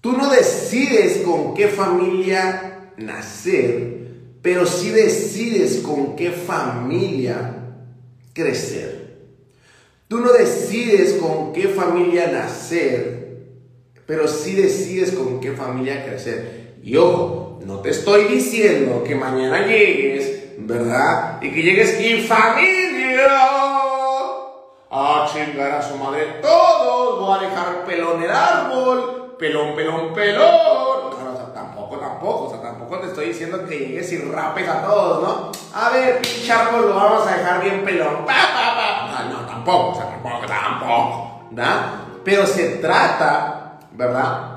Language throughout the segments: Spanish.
Tú no decides con qué familia nacer, pero sí decides con qué familia crecer. Tú no decides con qué familia nacer, pero sí decides con qué familia crecer. Y ojo, no te estoy diciendo que mañana llegues, ¿verdad? Y que llegues y familia. A chingar a su madre todos, voy a dejar pelón el árbol, pelón, pelón, pelón. O sea, tampoco, tampoco, o sea, tampoco te estoy diciendo que llegues y rapes a todos, ¿no? A ver, pinche árbol, lo vamos a dejar bien pelón. No, tampoco, o sea, tampoco, tampoco, ¿verdad? Pero se trata, ¿verdad?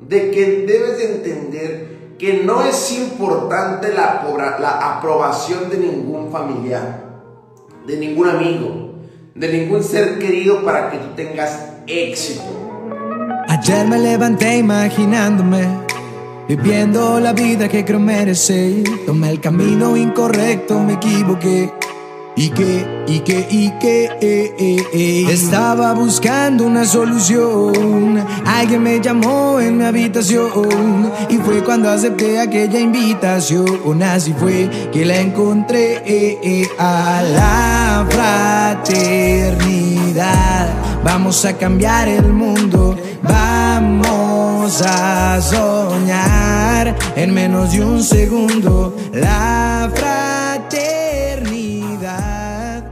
de que debes de entender que no es importante la, la, aprobación de ningún familiar, de ningún amigo, de ningún ser querido para que tú tengas éxito. Ayer me levanté imaginándome, viviendo la vida que creo merecer. Tomé el camino incorrecto, me equivoqué. Y que, y que, y que, eh, eh, eh. estaba buscando una solución. Alguien me llamó en mi habitación y fue cuando acepté aquella invitación. Así fue que la encontré a la fraternidad. Vamos a cambiar el mundo, vamos a soñar en menos de un segundo. La fraternidad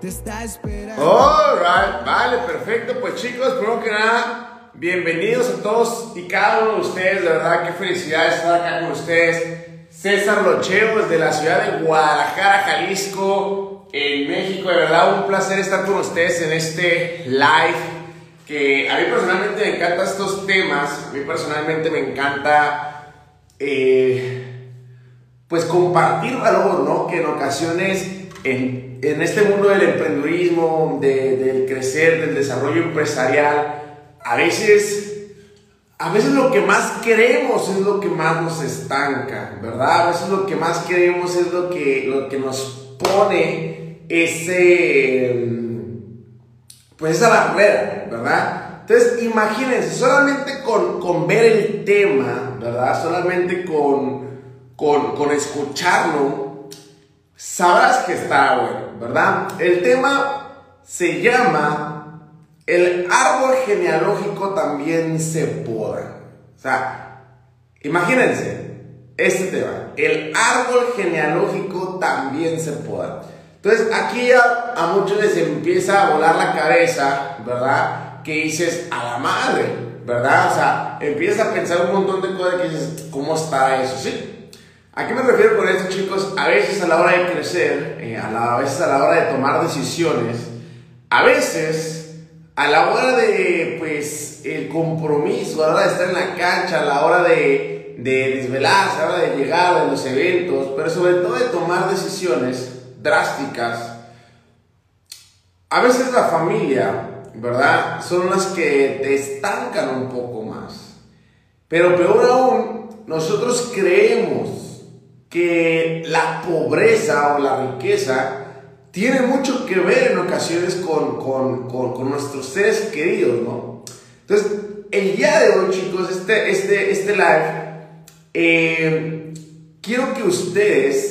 te está esperando. Alright, vale, perfecto. Pues chicos, primero que nada, bienvenidos a todos y cada uno de ustedes. De verdad, qué felicidad estar acá con ustedes. César Locheo desde la ciudad de Guadalajara, Jalisco, en México. De verdad, un placer estar con ustedes en este live. Que a mí personalmente me encantan estos temas. A mí personalmente me encanta, eh, pues, compartir valor, ¿no? Que en ocasiones, en, en este mundo del emprendedurismo, de, del crecer, del desarrollo empresarial, a veces a veces lo que más queremos es lo que más nos estanca, ¿verdad? A veces lo que más queremos es lo que, lo que nos pone ese, pues esa barrera, ¿verdad? Entonces, imagínense, solamente con, con ver el tema, ¿verdad? Solamente con, con, con escucharlo, sabrás que está bueno, ¿verdad? El tema se llama el árbol genealógico también se poda. O sea, imagínense este tema. El árbol genealógico también se poda. Entonces, aquí ya a muchos les empieza a volar la cabeza, ¿verdad? Que dices, a la madre, ¿verdad? O sea, empiezas a pensar un montón de cosas que dices, ¿cómo está eso? ¿Sí? ¿A qué me refiero con esto, chicos? A veces a la hora de crecer, eh, a, la, a veces a la hora de tomar decisiones, a veces a la hora de, pues, el compromiso, a la hora de estar en la cancha, a la hora de, de desvelarse, a la hora de llegar a los eventos, pero sobre todo de tomar decisiones drásticas, a veces la familia, ¿verdad? Son las que te estancan un poco más. Pero peor aún, nosotros creemos que la pobreza o la riqueza tiene mucho que ver en ocasiones con, con, con, nuestros seres queridos, ¿no? Entonces, el día de hoy, chicos, este, este, este live, eh, quiero que ustedes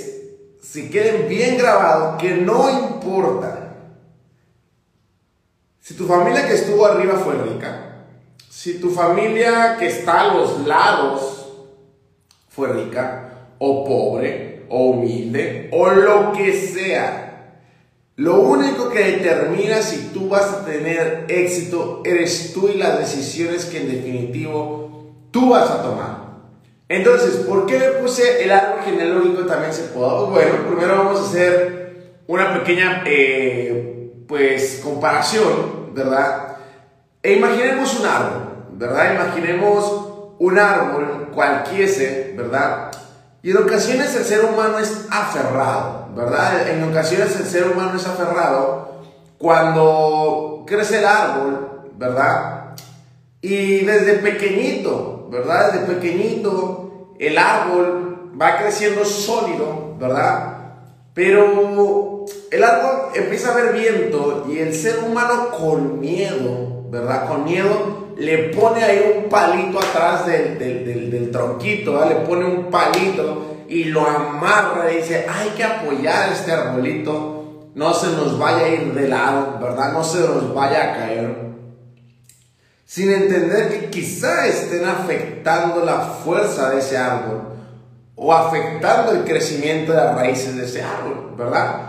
se queden bien grabados, que no importa si tu familia que estuvo arriba fue rica, si tu familia que está a los lados fue rica, o pobre, o humilde, o lo que sea. Lo único que determina si tú vas a tener éxito eres tú y las decisiones que en definitivo tú vas a tomar. Entonces, ¿por qué me puse el árbol genealógico también se puede? Bueno, primero vamos a hacer una pequeña, eh, pues, comparación, ¿verdad? E imaginemos un árbol, ¿verdad? Imaginemos un árbol cualquiera, ¿verdad? Y en ocasiones el ser humano es aferrado, ¿verdad? En ocasiones el ser humano es aferrado cuando crece el árbol, ¿verdad? Y desde pequeñito, ¿verdad? Desde pequeñito el árbol va creciendo sólido, ¿verdad? Pero el árbol empieza a ver viento y el ser humano con miedo, ¿verdad? Con miedo le pone ahí un palito atrás del, del, del, tronquito, le pone un palito y lo amarra y dice, hay que apoyar este arbolito, no se nos vaya a ir de lado, ¿verdad? No se nos vaya a caer. Sin entender que quizá estén afectando la fuerza de ese árbol o afectando el crecimiento de las raíces de ese árbol, ¿verdad?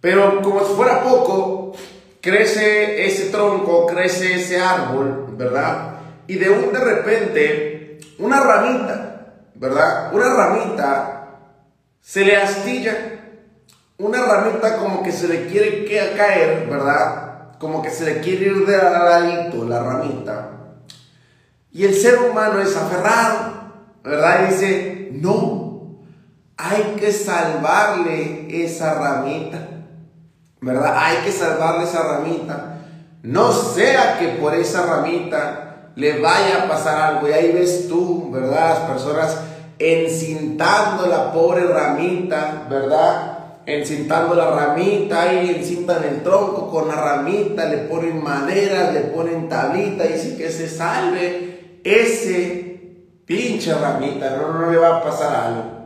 Pero como si fuera poco, crece ese tronco, crece ese árbol, ¿verdad? Y de un de repente, una ramita, ¿verdad? Una ramita se le astilla, una ramita como que se le quiere caer, ¿verdad? Como que se le quiere ir de ladito la ramita. Y el ser humano es aferrado, ¿verdad? Y dice, no, hay que salvarle esa ramita. ¿verdad? Hay que salvarle esa ramita. No sea que por esa ramita le vaya a pasar algo. Y ahí ves tú, ¿verdad? Las personas encintando la pobre ramita, ¿verdad? Encintando la ramita y encintan el tronco con la ramita, le ponen madera, le ponen tablita y dice que se salve ese pinche ramita, no, no le va a pasar algo.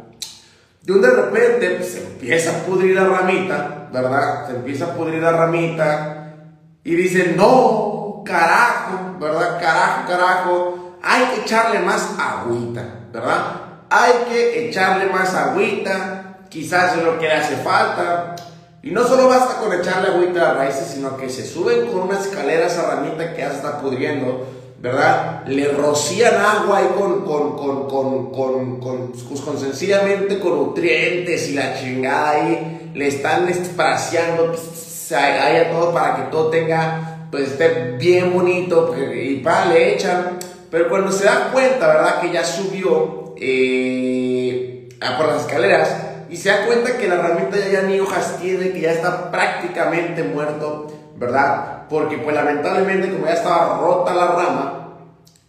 De un de repente pues, se empieza a pudrir la ramita, ¿verdad? Se empieza a pudrir la ramita y dice, no, carajo, ¿verdad? Carajo, carajo, hay que echarle más agüita, ¿verdad? Hay que echarle más agüita, quizás es lo que le hace falta. Y no solo basta con echarle agüita a las raíces, sino que se suben con una escalera esa ramita que ya se está pudriendo ¿verdad? Le rocían agua ahí con, con, con, con, con, con, pues, con sencillamente con nutrientes y la chingada ahí, le están espaciando pues, ahí a todo para que todo tenga, pues esté bien bonito pues, y para le echan, pero cuando se da cuenta, ¿verdad? Que ya subió eh, por las escaleras y se da cuenta que la herramienta ya, ya ni hojas tiene, que ya está prácticamente muerto, ¿verdad? porque pues lamentablemente como ya estaba rota la rama,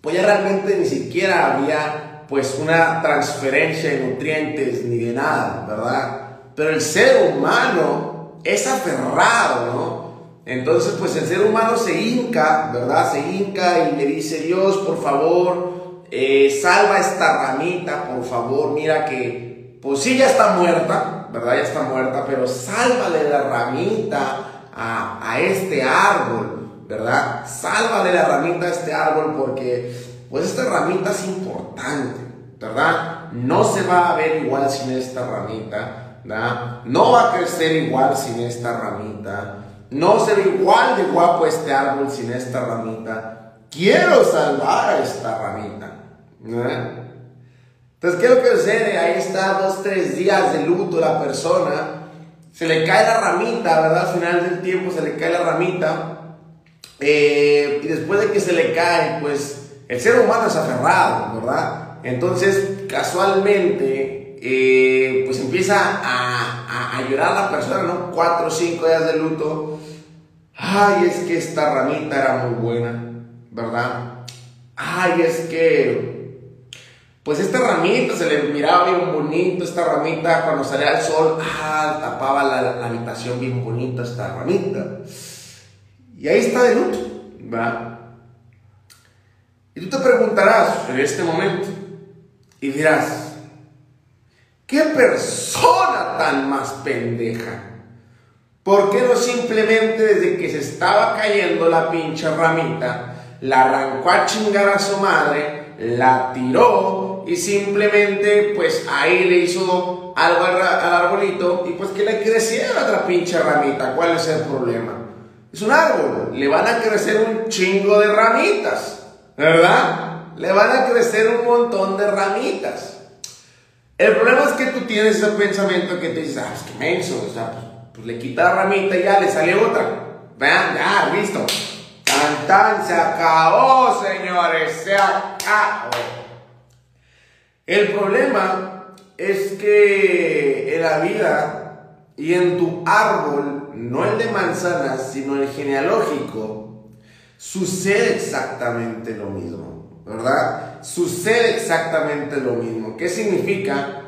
pues ya realmente ni siquiera había pues una transferencia de nutrientes ni de nada, ¿verdad? Pero el ser humano es aferrado, ¿no? Entonces pues el ser humano se hinca, ¿verdad? Se hinca y le dice, Dios, por favor, eh, salva esta ramita, por favor, mira que, pues sí, ya está muerta, ¿verdad? Ya está muerta, pero sálvale la ramita a, este árbol, ¿verdad? Sálvale la ramita a este árbol porque pues esta ramita es importante, ¿verdad? No se va a ver igual sin esta ramita, ¿verdad? No va a crecer igual sin esta ramita. No se ve igual de guapo este árbol sin esta ramita. Quiero salvar a esta ramita. Entonces, ¿qué es lo que sucede? Ahí está dos, tres días de luto la persona se le cae la ramita, ¿verdad? Al final del tiempo se le cae la ramita. Eh, y después de que se le cae, pues el ser humano es aferrado, ¿verdad? Entonces, casualmente, eh, pues empieza a, a, llorar la persona, ¿no? Cuatro o cinco días de luto. Ay, es que esta ramita era muy buena, ¿verdad? Ay, es que pues esta ramita se le miraba bien bonito, esta ramita cuando salía el sol, ah, tapaba la, habitación bien bonita esta ramita. Y ahí está de luto, ¿verdad? Y tú te preguntarás en este momento y dirás, ¿qué persona tan más pendeja? ¿Por qué no simplemente desde que se estaba cayendo la pinche ramita, la arrancó a chingar a su madre, la tiró y simplemente pues ahí le hizo algo al, arbolito y pues que le creciera otra pinche ramita. ¿Cuál es el problema? Es un árbol, le van a crecer un chingo de ramitas, ¿verdad? Le van a crecer un montón de ramitas. El problema es que tú tienes ese pensamiento que te dices, ah, es que menso, o sea, pues, pues le quita la ramita y ya le sale otra. Vean, ya, listo. Se acabó, señores, se acabó. El problema es que en la vida y en tu árbol, no el de manzanas, sino el genealógico, sucede exactamente lo mismo, ¿verdad? Sucede exactamente lo mismo. ¿Qué significa?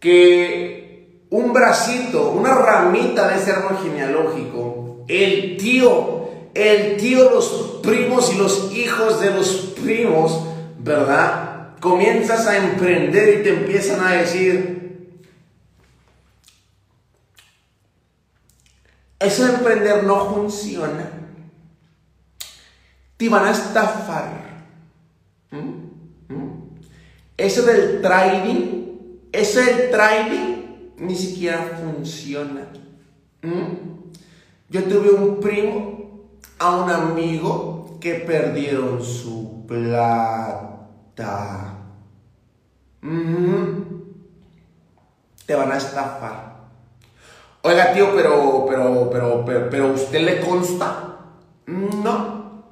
Que un bracito, una ramita de ese árbol genealógico, el tío el tío, los primos y los hijos de los primos, ¿verdad? Comienzas a emprender y te empiezan a decir, eso de emprender no funciona. Te van a estafar. ¿Mm? ¿Mm? Eso del trading, eso del trading ni siquiera funciona. ¿Mm? Yo tuve un primo, a un amigo que perdieron su plata. Te van a estafar. Oiga, tío, pero, pero, pero, pero, pero, ¿usted le consta? No.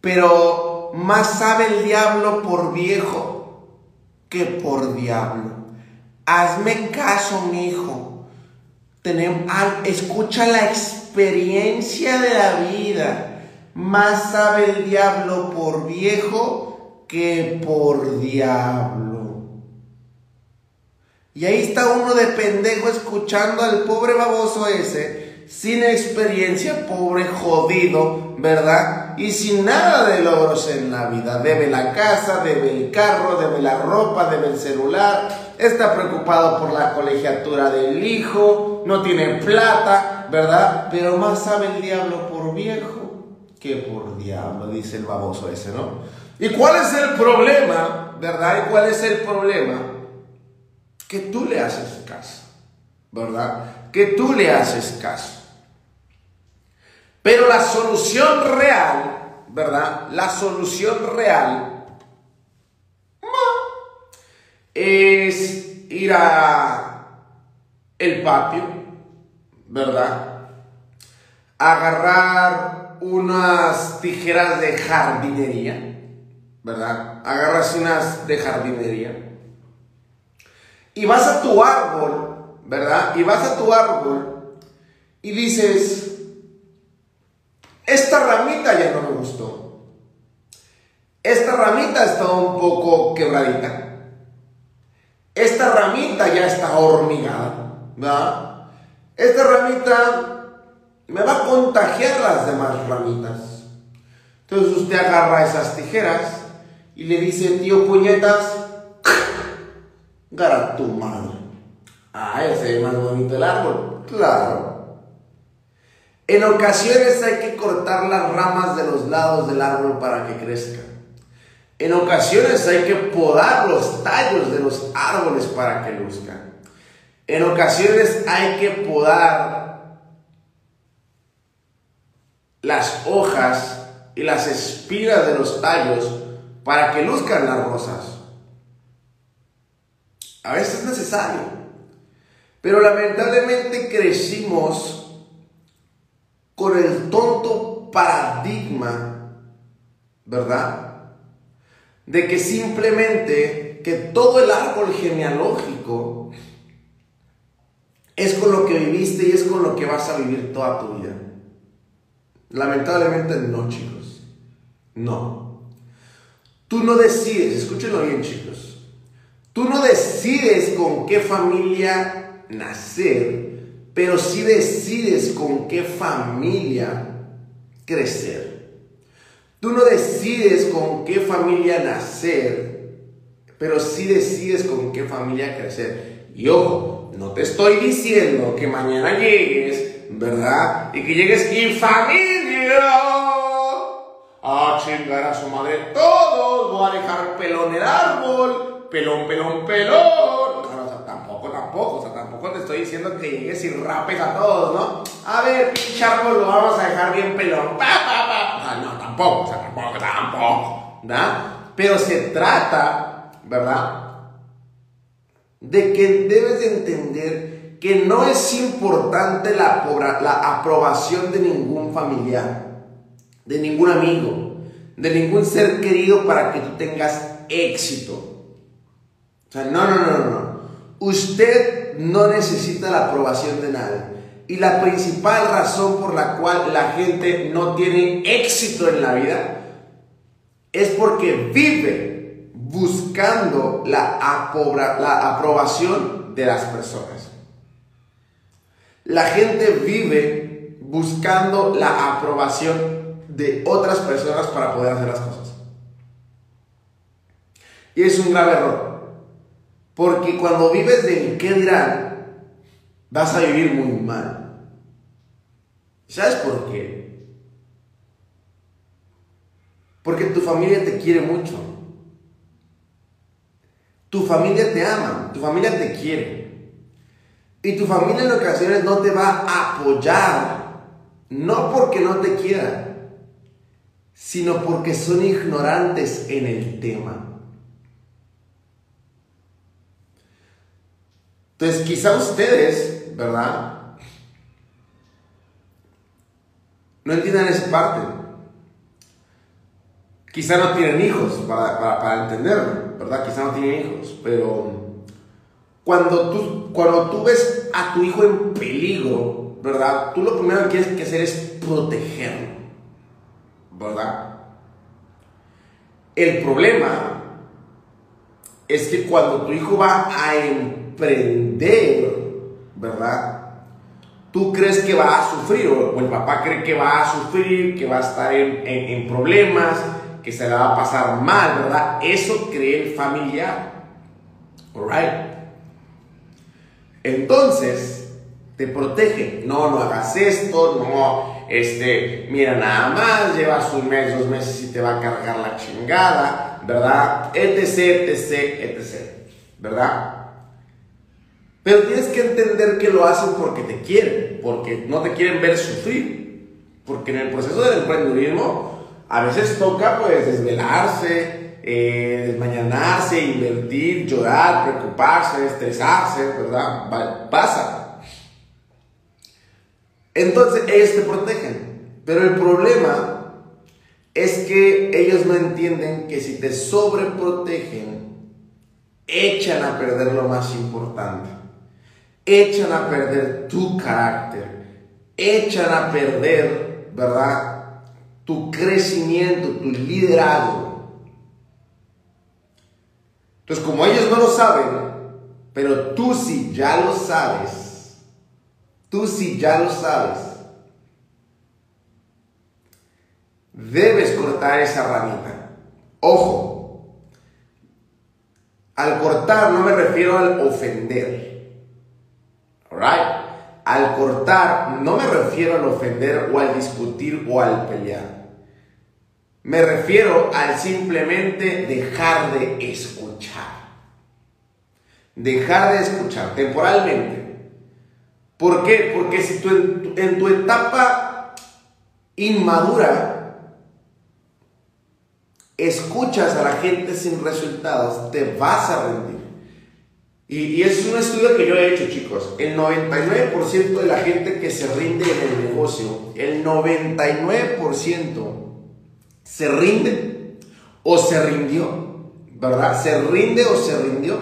Pero más sabe el diablo por viejo que por diablo. Hazme caso, mi hijo escucha la experiencia de la vida. Más sabe el diablo por viejo que por diablo. Y ahí está uno de pendejo escuchando al pobre baboso ese, sin experiencia, pobre jodido, ¿verdad? Y sin nada de logros en la vida. Debe la casa, debe el carro, debe la ropa, debe el celular, está preocupado por la colegiatura del hijo, no tiene plata, ¿verdad? Pero más sabe el diablo por viejo que por diablo, dice el baboso ese, ¿no? ¿Y cuál es el problema, verdad? ¿Y cuál es el problema? Que tú le haces caso, ¿verdad? Que tú le haces caso. Pero la solución real, ¿verdad? La solución real es ir a el patio, ¿verdad? Agarrar unas tijeras de jardinería, ¿verdad? Agarras unas de jardinería. Y vas a tu árbol, ¿verdad? Y vas a tu árbol y dices, esta ramita ya no me gustó. Esta ramita está un poco quebradita. Esta ramita ya está hormigada, ¿verdad? Esta ramita me va a contagiar las demás ramitas. Entonces usted agarra esas tijeras y le dice, tío puñetas, gara tu madre. Ah, ese es más bonito el árbol. Claro. En ocasiones hay que cortar las ramas de los lados del árbol para que crezca. En ocasiones hay que podar los tallos de los árboles para que luzcan. En ocasiones hay que podar las hojas y las espiras de los tallos para que luzcan las rosas. A veces es necesario. Pero lamentablemente crecimos con el tonto paradigma, ¿verdad? de que simplemente que todo el árbol genealógico es con lo que viviste y es con lo que vas a vivir toda tu vida. Lamentablemente no, chicos. No. Tú no decides, escúchenlo bien, chicos. Tú no decides con qué familia nacer, pero sí decides con qué familia crecer. Tú no decides con qué familia nacer, pero sí decides con qué familia crecer. Y ojo, no te estoy diciendo que mañana llegues, ¿verdad? Y que llegues y familia. A chingar a su madre todos, voy a dejar pelón el árbol, pelón, pelón, pelón. tampoco, tampoco, o sea, tampoco te estoy diciendo que llegues y rapes a todos, ¿no? A ver, pinche lo vamos a dejar bien pelón. Pa, pa, pa. no, tampoco, o sea, tampoco, tampoco, ¿verdad? Pero se trata, ¿verdad? De que debes de entender que no es importante la, la aprobación de ningún familiar, de ningún amigo, de ningún ser querido para que tú tengas éxito. O sea, no, no, no, no. Usted no necesita la aprobación de nadie. Y la principal razón por la cual la gente no tiene éxito en la vida es porque vive buscando la, la aprobación de las personas. La gente vive buscando la aprobación de otras personas para poder hacer las cosas. Y es un grave error. Porque cuando vives del qué dirán, vas a vivir muy mal. ¿Sabes por qué? Porque tu familia te quiere mucho. Tu familia te ama, tu familia te quiere. Y tu familia en ocasiones no te va a apoyar, no porque no te quiera, sino porque son ignorantes en el tema. Entonces, quizá ustedes, ¿verdad? No entiendan esa parte. Quizá no tienen hijos para, entenderlo, ¿verdad? Quizá no tienen hijos, pero cuando tú, cuando tú ves a tu hijo en peligro, ¿verdad? Tú lo primero que tienes que hacer es protegerlo, ¿verdad? El problema es que cuando tu hijo va a emprender, ¿verdad? Tú crees que va a sufrir, o el papá cree que va a sufrir, que va a estar en, problemas, que se le va a pasar mal, ¿verdad? Eso cree el familiar. Alright. Entonces, te protege. No, no hagas esto, no, este, mira, nada más, llevas un mes, dos meses y te va a cargar la chingada, ¿verdad? Etc, etc, etc, ¿verdad? Pero tienes que entender que lo hacen porque te quieren, porque no te quieren ver sufrir. Porque en el proceso del emprendedurismo a veces toca pues desvelarse, eh, invertir, llorar, preocuparse, estresarse, ¿verdad? Pasa. Entonces ellos te protegen. Pero el problema es que ellos no entienden que si te sobreprotegen, echan a perder lo más importante echan a perder tu carácter, echan a perder, ¿verdad? Tu crecimiento, tu liderazgo. Entonces, como ellos no lo saben, pero tú sí ya lo sabes, tú sí ya lo sabes, debes cortar esa ramita. Ojo, al cortar no me refiero al ofender. Al cortar, no me refiero al ofender o al discutir o al pelear. Me refiero al simplemente dejar de escuchar. Dejar de escuchar temporalmente. ¿Por qué? Porque si tú en, tu etapa inmadura escuchas a la gente sin resultados, te vas a rendir. Y, es un estudio que yo he hecho, chicos. El 99% de la gente que se rinde en el negocio, el 99% se rinde o se rindió, ¿verdad? Se rinde o se rindió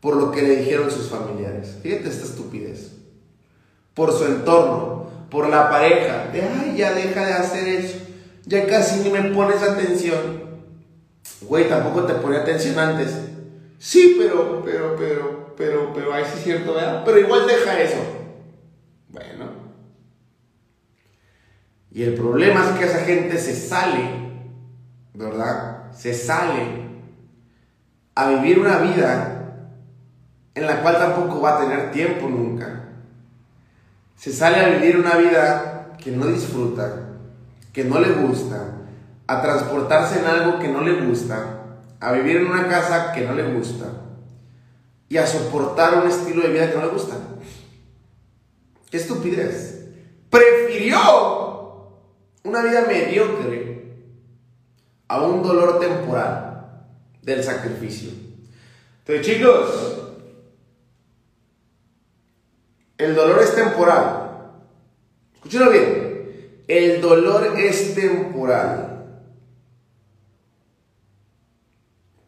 por lo que le dijeron sus familiares. Fíjate esta estupidez. Por su entorno, por la pareja. De, ay, ya deja de hacer eso. Ya casi ni me pones atención. Güey, tampoco te ponía atención antes. Sí, pero, pero, pero, pero, pero, ahí sí es cierto, ¿verdad? Pero igual deja eso. Bueno. Y el problema es que esa gente se sale, ¿verdad? Se sale a vivir una vida en la cual tampoco va a tener tiempo nunca. Se sale a vivir una vida que no disfruta, que no le gusta, a transportarse en algo que no le gusta, a vivir en una casa que no le gusta y a soportar un estilo de vida que no le gusta. Qué estupidez. Prefirió una vida mediocre a un dolor temporal del sacrificio. Entonces, chicos, el dolor es temporal. Escúchenlo bien. El dolor es temporal.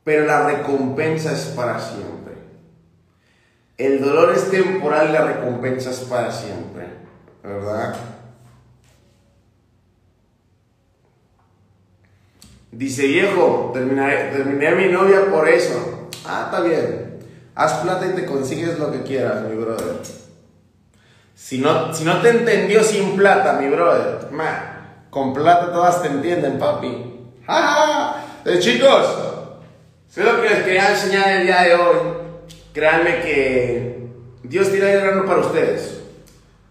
pero la recompensa es para siempre. El dolor es temporal y la recompensa es para siempre, ¿verdad? Dice viejo, terminé, terminé a mi novia por eso. Ah, está bien. Haz plata y te consigues lo que quieras, mi brother. Si no, si no te entendió sin plata, mi brother, man, con plata todas te entienden, papi. Entonces, chicos, eso es lo que les quería enseñar el día de hoy. Créanme que Dios tiene algo grande para ustedes.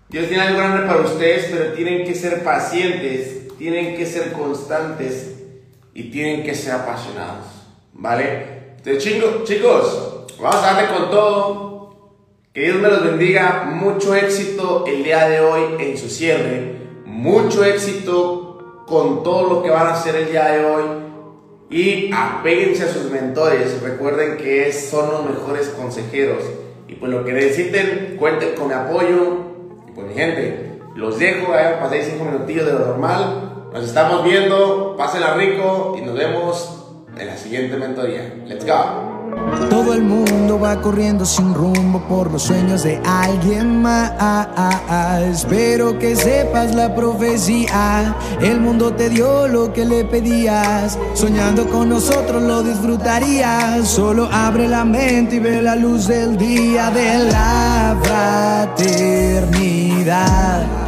Dios tiene algo grande para ustedes, pero tienen que ser pacientes, tienen que ser constantes y tienen que ser apasionados. ¿Vale? Entonces, chicos, vamos a darle con todo. Que Dios me los bendiga. Mucho éxito el día de hoy en su cierre. Mucho éxito con todo lo que van a hacer el día de hoy. Y apéguense a sus mentores. Recuerden que son los mejores consejeros. Y pues lo que necesiten, cuenten con mi apoyo. Y pues mi gente, los dejo. A pasé 5 minutillos de lo normal. Nos estamos viendo. Pásenla rico. Y nos vemos en la siguiente mentoría. Let's go. Todo el mundo va corriendo sin rumbo por los sueños de alguien más. Espero que sepas la profecía. El mundo te dio lo que le pedías. Soñando con nosotros lo disfrutarías. Solo abre la mente y ve la luz del día de la fraternidad.